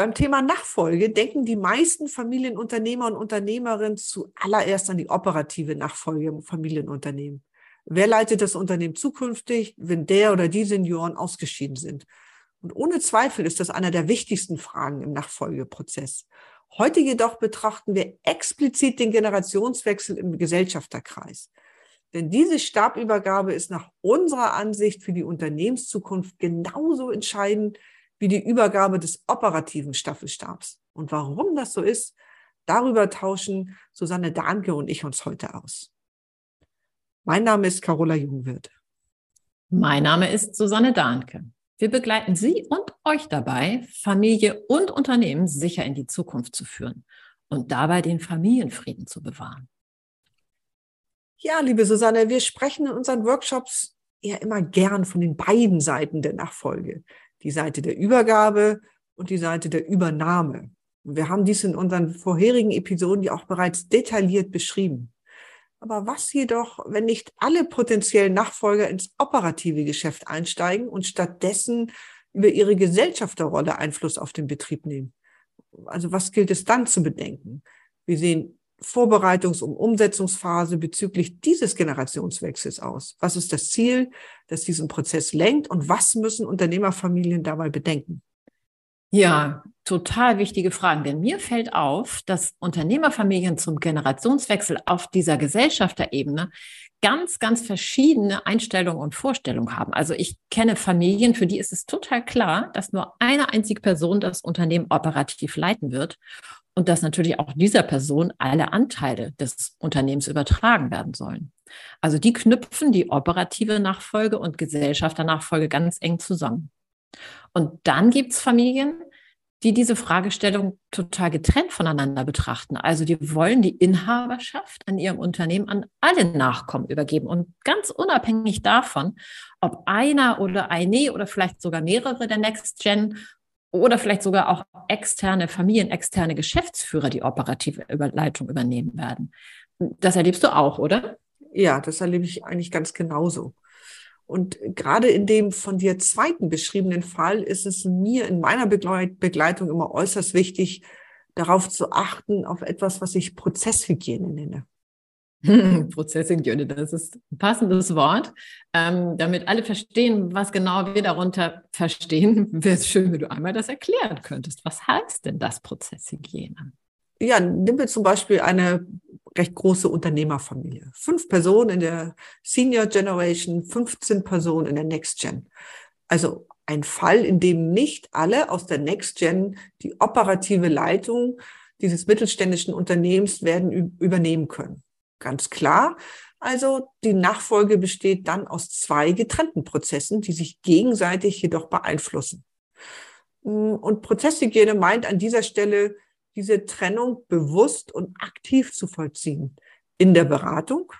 Beim Thema Nachfolge denken die meisten Familienunternehmer und Unternehmerinnen zuallererst an die operative Nachfolge im Familienunternehmen. Wer leitet das Unternehmen zukünftig, wenn der oder die Senioren ausgeschieden sind? Und ohne Zweifel ist das einer der wichtigsten Fragen im Nachfolgeprozess. Heute jedoch betrachten wir explizit den Generationswechsel im Gesellschafterkreis. Denn diese Stabübergabe ist nach unserer Ansicht für die Unternehmenszukunft genauso entscheidend wie die Übergabe des operativen Staffelstabs. Und warum das so ist, darüber tauschen Susanne Danke und ich uns heute aus. Mein Name ist Carola Jungwirth. Mein Name ist Susanne Dahnke. Wir begleiten Sie und euch dabei, Familie und Unternehmen sicher in die Zukunft zu führen und dabei den Familienfrieden zu bewahren. Ja, liebe Susanne, wir sprechen in unseren Workshops ja immer gern von den beiden Seiten der Nachfolge die Seite der Übergabe und die Seite der Übernahme. Und wir haben dies in unseren vorherigen Episoden ja auch bereits detailliert beschrieben. Aber was jedoch, wenn nicht alle potenziellen Nachfolger ins operative Geschäft einsteigen und stattdessen über ihre Gesellschafterrolle Einfluss auf den Betrieb nehmen? Also was gilt es dann zu bedenken? Wir sehen Vorbereitungs- und Umsetzungsphase bezüglich dieses Generationswechsels aus? Was ist das Ziel, das diesen Prozess lenkt und was müssen Unternehmerfamilien dabei bedenken? Ja, total wichtige Fragen, denn mir fällt auf, dass Unternehmerfamilien zum Generationswechsel auf dieser Gesellschafterebene ganz, ganz verschiedene Einstellungen und Vorstellungen haben. Also ich kenne Familien, für die ist es total klar, dass nur eine einzige Person das Unternehmen operativ leiten wird und dass natürlich auch dieser Person alle Anteile des Unternehmens übertragen werden sollen. Also die knüpfen die operative Nachfolge und Gesellschafternachfolge ganz eng zusammen. Und dann gibt es Familien, die diese Fragestellung total getrennt voneinander betrachten. Also die wollen die Inhaberschaft an ihrem Unternehmen an alle Nachkommen übergeben und ganz unabhängig davon, ob einer oder eine oder vielleicht sogar mehrere der Next Gen oder vielleicht sogar auch externe familienexterne Geschäftsführer die operative Überleitung übernehmen werden. Das erlebst du auch, oder? Ja, das erlebe ich eigentlich ganz genauso. Und gerade in dem von dir zweiten beschriebenen Fall ist es mir in meiner Begleitung immer äußerst wichtig, darauf zu achten, auf etwas, was ich Prozesshygiene nenne. Prozesshygiene, das ist ein passendes Wort. Ähm, damit alle verstehen, was genau wir darunter verstehen, wäre es schön, wenn du einmal das erklären könntest. Was heißt denn das Prozesshygiene? Ja, nimm wir zum Beispiel eine recht große Unternehmerfamilie. Fünf Personen in der Senior Generation, 15 Personen in der Next Gen. Also ein Fall, in dem nicht alle aus der Next Gen die operative Leitung dieses mittelständischen Unternehmens werden übernehmen können. Ganz klar. Also die Nachfolge besteht dann aus zwei getrennten Prozessen, die sich gegenseitig jedoch beeinflussen. Mm, und Prozesshygiene meint an dieser Stelle, diese Trennung bewusst und aktiv zu vollziehen. In der Beratung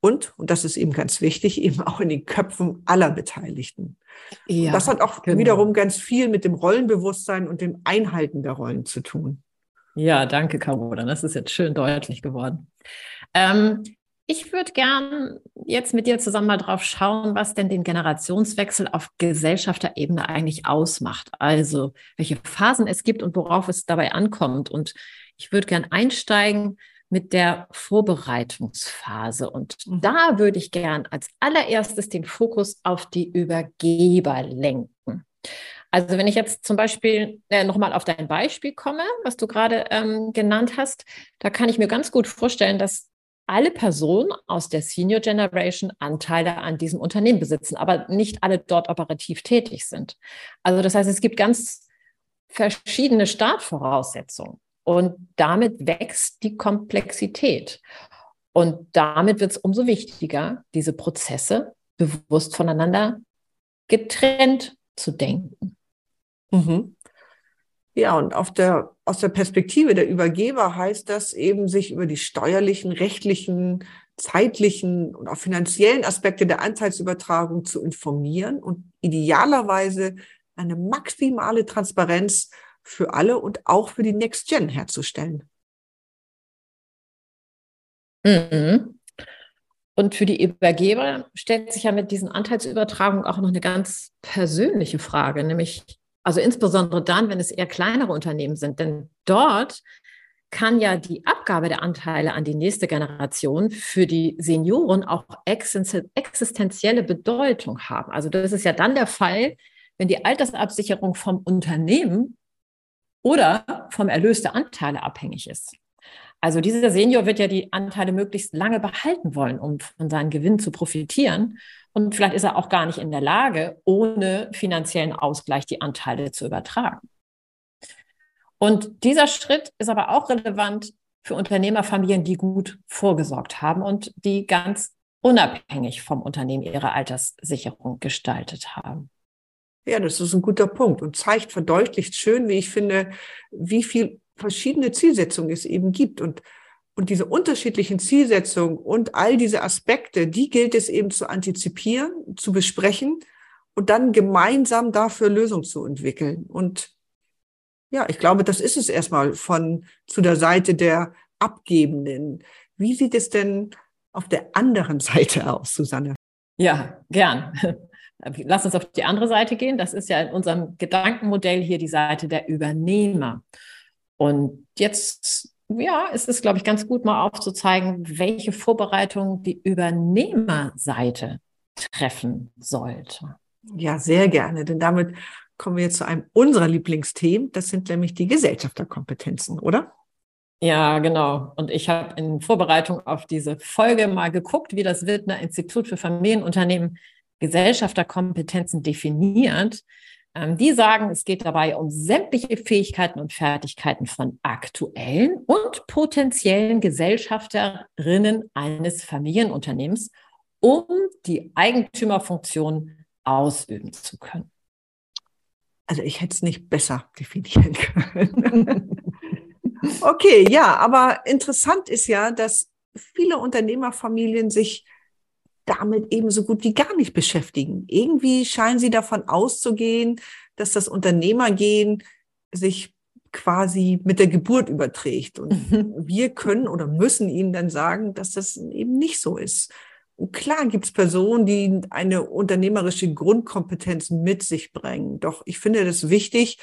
und, und das ist eben ganz wichtig, eben auch in den Köpfen aller Beteiligten. Ja, das hat auch genau. wiederum ganz viel mit dem Rollenbewusstsein und dem Einhalten der Rollen zu tun. Ja, danke, Carola. Das ist jetzt schön deutlich geworden. Ähm, ich würde gern jetzt mit dir zusammen mal drauf schauen, was denn den Generationswechsel auf Gesellschafterebene eigentlich ausmacht. Also, welche Phasen es gibt und worauf es dabei ankommt. Und ich würde gern einsteigen mit der Vorbereitungsphase. Und mhm. da würde ich gern als allererstes den Fokus auf die Übergeber lenken. Also wenn ich jetzt zum Beispiel äh, nochmal auf dein Beispiel komme, was du gerade ähm, genannt hast, da kann ich mir ganz gut vorstellen, dass alle Personen aus der Senior Generation Anteile an diesem Unternehmen besitzen, aber nicht alle dort operativ tätig sind. Also das heißt, es gibt ganz verschiedene Startvoraussetzungen und damit wächst die Komplexität. Und damit wird es umso wichtiger, diese Prozesse bewusst voneinander getrennt zu denken. Mhm. Ja, und auf der aus der Perspektive der Übergeber heißt das eben, sich über die steuerlichen, rechtlichen, zeitlichen und auch finanziellen Aspekte der Anteilsübertragung zu informieren und idealerweise eine maximale Transparenz für alle und auch für die Next Gen herzustellen. Mhm. Und für die Übergeber stellt sich ja mit diesen Anteilsübertragungen auch noch eine ganz persönliche Frage, nämlich also insbesondere dann, wenn es eher kleinere Unternehmen sind, denn dort kann ja die Abgabe der Anteile an die nächste Generation für die Senioren auch existenzielle Bedeutung haben. Also das ist ja dann der Fall, wenn die Altersabsicherung vom Unternehmen oder vom Erlös der Anteile abhängig ist. Also dieser Senior wird ja die Anteile möglichst lange behalten wollen, um von seinem Gewinn zu profitieren. Und vielleicht ist er auch gar nicht in der Lage, ohne finanziellen Ausgleich die Anteile zu übertragen. Und dieser Schritt ist aber auch relevant für Unternehmerfamilien, die gut vorgesorgt haben und die ganz unabhängig vom Unternehmen ihre Alterssicherung gestaltet haben. Ja, das ist ein guter Punkt und zeigt verdeutlicht schön, wie ich finde, wie viel verschiedene Zielsetzungen es eben gibt und und diese unterschiedlichen Zielsetzungen und all diese Aspekte, die gilt es eben zu antizipieren, zu besprechen und dann gemeinsam dafür Lösungen zu entwickeln. Und ja, ich glaube, das ist es erstmal von zu der Seite der Abgebenden. Wie sieht es denn auf der anderen Seite aus, Susanne? Ja, gern. Lass uns auf die andere Seite gehen. Das ist ja in unserem Gedankenmodell hier die Seite der Übernehmer. Und jetzt, ja, ist es, glaube ich, ganz gut mal aufzuzeigen, welche Vorbereitungen die Übernehmerseite treffen sollte. Ja, sehr gerne, denn damit kommen wir jetzt zu einem unserer Lieblingsthemen. Das sind nämlich die Gesellschafterkompetenzen, oder? Ja, genau. Und ich habe in Vorbereitung auf diese Folge mal geguckt, wie das Wildner Institut für Familienunternehmen Gesellschafterkompetenzen definiert. Ähm, die sagen, es geht dabei um sämtliche Fähigkeiten und Fertigkeiten von aktuellen und potenziellen Gesellschafterinnen eines Familienunternehmens, um die Eigentümerfunktion ausüben zu können. Also ich hätte es nicht besser definieren können. okay, ja, aber interessant ist ja, dass viele Unternehmerfamilien sich damit eben so gut wie gar nicht beschäftigen. Irgendwie scheinen sie davon auszugehen, dass das Unternehmergehen sich quasi mit der Geburt überträgt. Und mhm. wir können oder müssen ihnen dann sagen, dass das eben nicht so ist. Und klar gibt es Personen, die eine unternehmerische Grundkompetenz mit sich bringen. Doch ich finde das wichtig,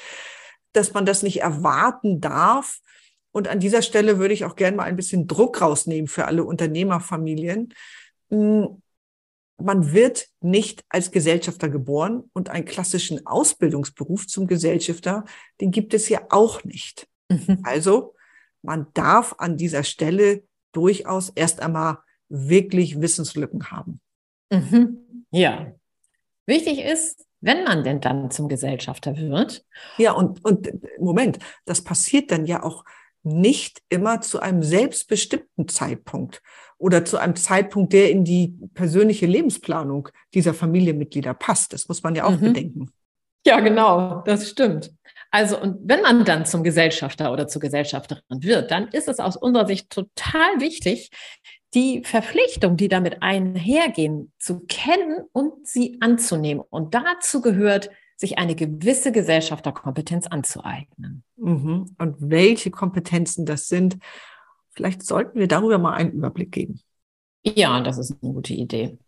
dass man das nicht erwarten darf. Und an dieser Stelle würde ich auch gerne mal ein bisschen Druck rausnehmen für alle Unternehmerfamilien. Man wird nicht als Gesellschafter geboren und einen klassischen Ausbildungsberuf zum Gesellschafter, den gibt es ja auch nicht. Mhm. Also man darf an dieser Stelle durchaus erst einmal wirklich Wissenslücken haben. Mhm. Ja. Wichtig ist, wenn man denn dann zum Gesellschafter wird. Ja, und, und Moment, das passiert dann ja auch nicht immer zu einem selbstbestimmten Zeitpunkt oder zu einem Zeitpunkt, der in die persönliche Lebensplanung dieser Familienmitglieder passt. Das muss man ja auch mhm. bedenken. Ja, genau, das stimmt. Also, und wenn man dann zum Gesellschafter oder zur Gesellschafterin wird, dann ist es aus unserer Sicht total wichtig, die Verpflichtung, die damit einhergehen, zu kennen und sie anzunehmen. Und dazu gehört, sich eine gewisse Gesellschafterkompetenz anzueignen. Mhm. Und welche Kompetenzen das sind, vielleicht sollten wir darüber mal einen Überblick geben. Ja, das ist eine gute Idee.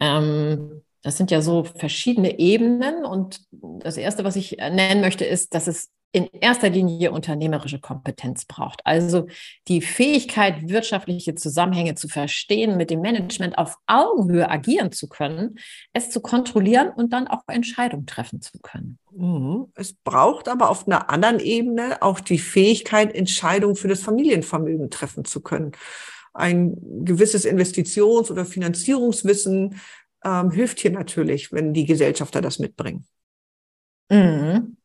Ähm, das sind ja so verschiedene Ebenen. Und das Erste, was ich nennen möchte, ist, dass es in erster Linie unternehmerische Kompetenz braucht. Also die Fähigkeit, wirtschaftliche Zusammenhänge zu verstehen, mit dem Management auf Augenhöhe agieren zu können, es zu kontrollieren und dann auch Entscheidungen treffen zu können. Mhm. Es braucht aber auf einer anderen Ebene auch die Fähigkeit, Entscheidungen für das Familienvermögen treffen zu können. Ein gewisses Investitions- oder Finanzierungswissen ähm, hilft hier natürlich, wenn die Gesellschafter das mitbringen. Mhm.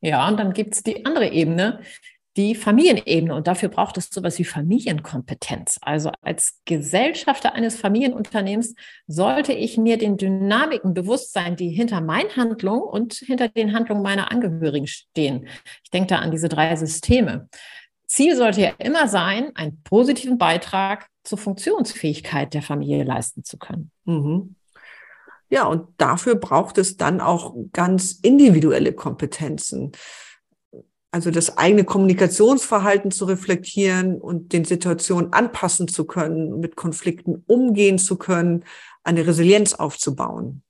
Ja, und dann gibt es die andere Ebene, die Familienebene. Und dafür braucht es sowas wie Familienkompetenz. Also als Gesellschafter eines Familienunternehmens sollte ich mir den Dynamiken bewusst sein, die hinter meinen Handlungen und hinter den Handlungen meiner Angehörigen stehen. Ich denke da an diese drei Systeme. Ziel sollte ja immer sein, einen positiven Beitrag zur Funktionsfähigkeit der Familie leisten zu können. Mhm. Ja, und dafür braucht es dann auch ganz individuelle Kompetenzen. Also das eigene Kommunikationsverhalten zu reflektieren und den Situationen anpassen zu können, mit Konflikten umgehen zu können, eine Resilienz aufzubauen.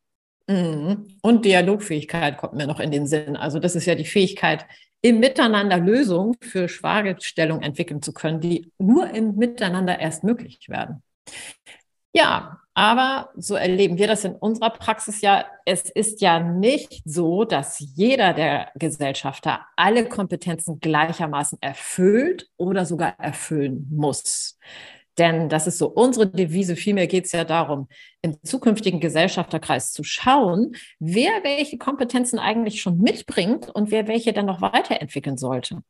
Mhm. Und Dialogfähigkeit kommt mir noch in den Sinn. Also das ist ja die Fähigkeit, im Miteinander Lösungen für Fragestellungen entwickeln zu können, die nur im Miteinander erst möglich werden. Ja, aber so erleben wir das in unserer Praxis ja. Es ist ja nicht so, dass jeder der Gesellschafter alle Kompetenzen gleichermaßen erfüllt oder sogar erfüllen muss. Denn das ist so unsere Devise. Vielmehr geht es ja darum, im zukünftigen Gesellschafterkreis zu schauen, wer welche Kompetenzen eigentlich schon mitbringt und wer welche dann noch weiterentwickeln sollte.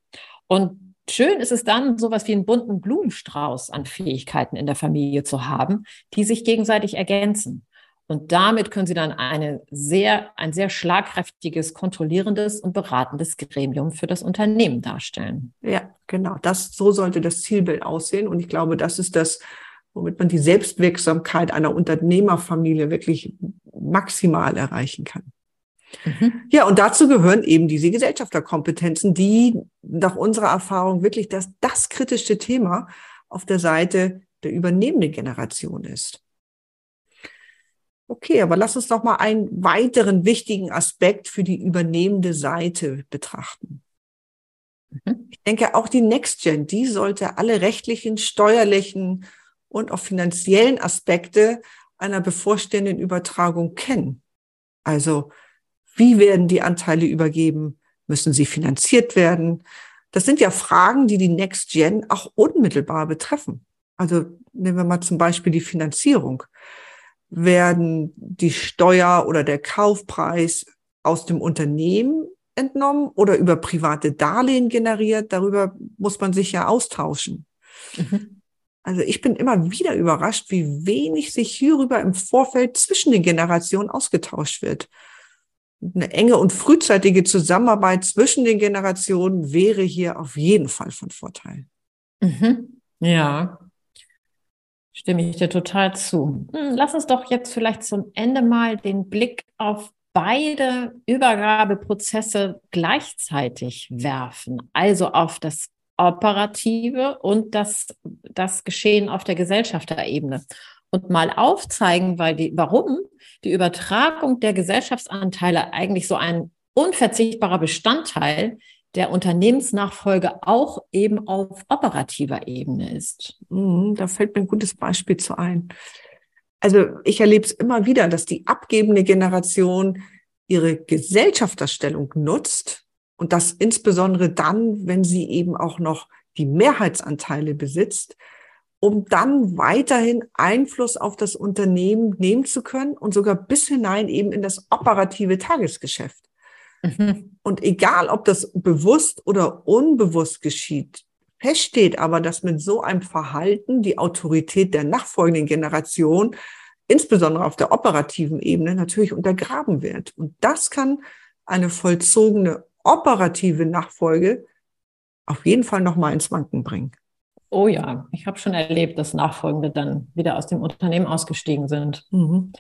Und schön ist es dann, sowas wie einen bunten Blumenstrauß an Fähigkeiten in der Familie zu haben, die sich gegenseitig ergänzen. Und damit können Sie dann eine sehr, ein sehr schlagkräftiges, kontrollierendes und beratendes Gremium für das Unternehmen darstellen. Ja, genau. Das, so sollte das Zielbild aussehen. Und ich glaube, das ist das, womit man die Selbstwirksamkeit einer Unternehmerfamilie wirklich maximal erreichen kann. Mhm. Ja, und dazu gehören eben diese Gesellschafterkompetenzen, die nach unserer Erfahrung wirklich das, das kritischste Thema auf der Seite der übernehmenden Generation ist. Okay, aber lass uns doch mal einen weiteren wichtigen Aspekt für die übernehmende Seite betrachten. Mhm. Ich denke, auch die NextGen, die sollte alle rechtlichen, steuerlichen und auch finanziellen Aspekte einer bevorstehenden Übertragung kennen. Also, wie werden die Anteile übergeben? Müssen sie finanziert werden? Das sind ja Fragen, die die NextGen auch unmittelbar betreffen. Also nehmen wir mal zum Beispiel die Finanzierung werden die Steuer oder der Kaufpreis aus dem Unternehmen entnommen oder über private Darlehen generiert. Darüber muss man sich ja austauschen. Mhm. Also ich bin immer wieder überrascht, wie wenig sich hierüber im Vorfeld zwischen den Generationen ausgetauscht wird. Eine enge und frühzeitige Zusammenarbeit zwischen den Generationen wäre hier auf jeden Fall von Vorteil. Mhm. Ja, Stimme ich dir total zu. Hm, lass uns doch jetzt vielleicht zum Ende mal den Blick auf beide Übergabeprozesse gleichzeitig werfen, also auf das Operative und das, das Geschehen auf der Gesellschafterebene und mal aufzeigen, weil die, warum die Übertragung der Gesellschaftsanteile eigentlich so ein unverzichtbarer Bestandteil der Unternehmensnachfolge auch eben auf operativer Ebene ist. Mhm, da fällt mir ein gutes Beispiel zu ein. Also ich erlebe es immer wieder, dass die abgebende Generation ihre Gesellschafterstellung nutzt und das insbesondere dann, wenn sie eben auch noch die Mehrheitsanteile besitzt, um dann weiterhin Einfluss auf das Unternehmen nehmen zu können und sogar bis hinein eben in das operative Tagesgeschäft. Mhm. Und egal, ob das bewusst oder unbewusst geschieht, feststeht aber, dass mit so einem Verhalten die Autorität der nachfolgenden Generation, insbesondere auf der operativen Ebene, natürlich untergraben wird. Und das kann eine vollzogene operative Nachfolge auf jeden Fall nochmal ins Wanken bringen. Oh ja, ich habe schon erlebt, dass Nachfolgende dann wieder aus dem Unternehmen ausgestiegen sind. Mhm.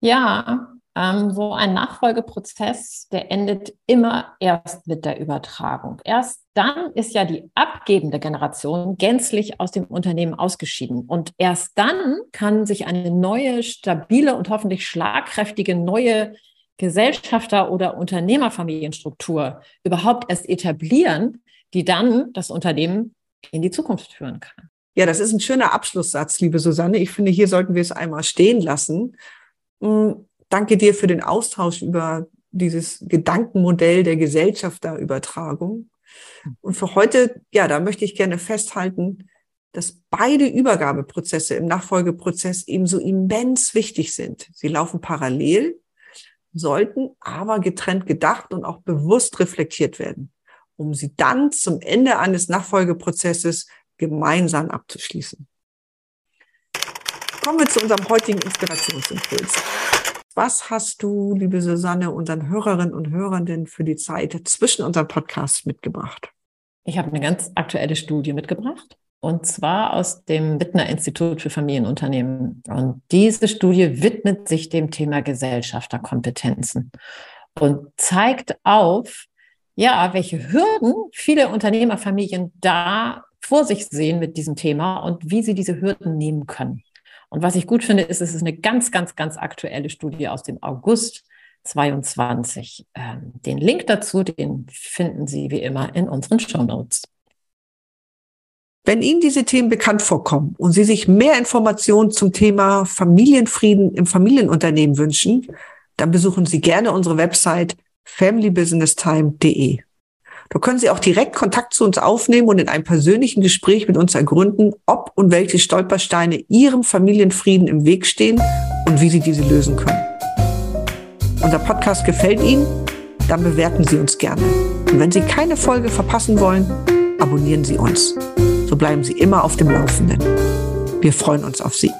Ja, ähm, so ein Nachfolgeprozess, der endet immer erst mit der Übertragung. Erst dann ist ja die abgebende Generation gänzlich aus dem Unternehmen ausgeschieden. Und erst dann kann sich eine neue, stabile und hoffentlich schlagkräftige neue Gesellschafter- oder Unternehmerfamilienstruktur überhaupt erst etablieren, die dann das Unternehmen in die Zukunft führen kann. Ja, das ist ein schöner Abschlusssatz, liebe Susanne. Ich finde, hier sollten wir es einmal stehen lassen. Hm, danke dir für den Austausch über dieses Gedankenmodell der Gesellschafterübertragung. Und für heute, ja, da möchte ich gerne festhalten, dass beide Übergabeprozesse im Nachfolgeprozess ebenso immens wichtig sind. Sie laufen parallel, sollten aber getrennt gedacht und auch bewusst reflektiert werden. Um sie dann zum Ende eines Nachfolgeprozesses gemeinsam abzuschließen. Kommen wir zu unserem heutigen Inspirationsimpuls. Was hast du, liebe Susanne, unseren Hörerinnen und Hörern denn für die Zeit zwischen unseren Podcasts mitgebracht? Ich habe eine ganz aktuelle Studie mitgebracht. Und zwar aus dem Wittner Institut für Familienunternehmen. Und diese Studie widmet sich dem Thema Gesellschafterkompetenzen und zeigt auf, ja, welche Hürden viele Unternehmerfamilien da vor sich sehen mit diesem Thema und wie sie diese Hürden nehmen können. Und was ich gut finde, ist, es ist eine ganz, ganz, ganz aktuelle Studie aus dem August 22. Ähm, den Link dazu, den finden Sie wie immer in unseren Show Notes. Wenn Ihnen diese Themen bekannt vorkommen und Sie sich mehr Informationen zum Thema Familienfrieden im Familienunternehmen wünschen, dann besuchen Sie gerne unsere Website familybusinesstime.de. Da können Sie auch direkt Kontakt zu uns aufnehmen und in einem persönlichen Gespräch mit uns ergründen, ob und welche Stolpersteine Ihrem Familienfrieden im Weg stehen und wie Sie diese lösen können. Unser Podcast gefällt Ihnen? Dann bewerten Sie uns gerne. Und wenn Sie keine Folge verpassen wollen, abonnieren Sie uns. So bleiben Sie immer auf dem Laufenden. Wir freuen uns auf Sie.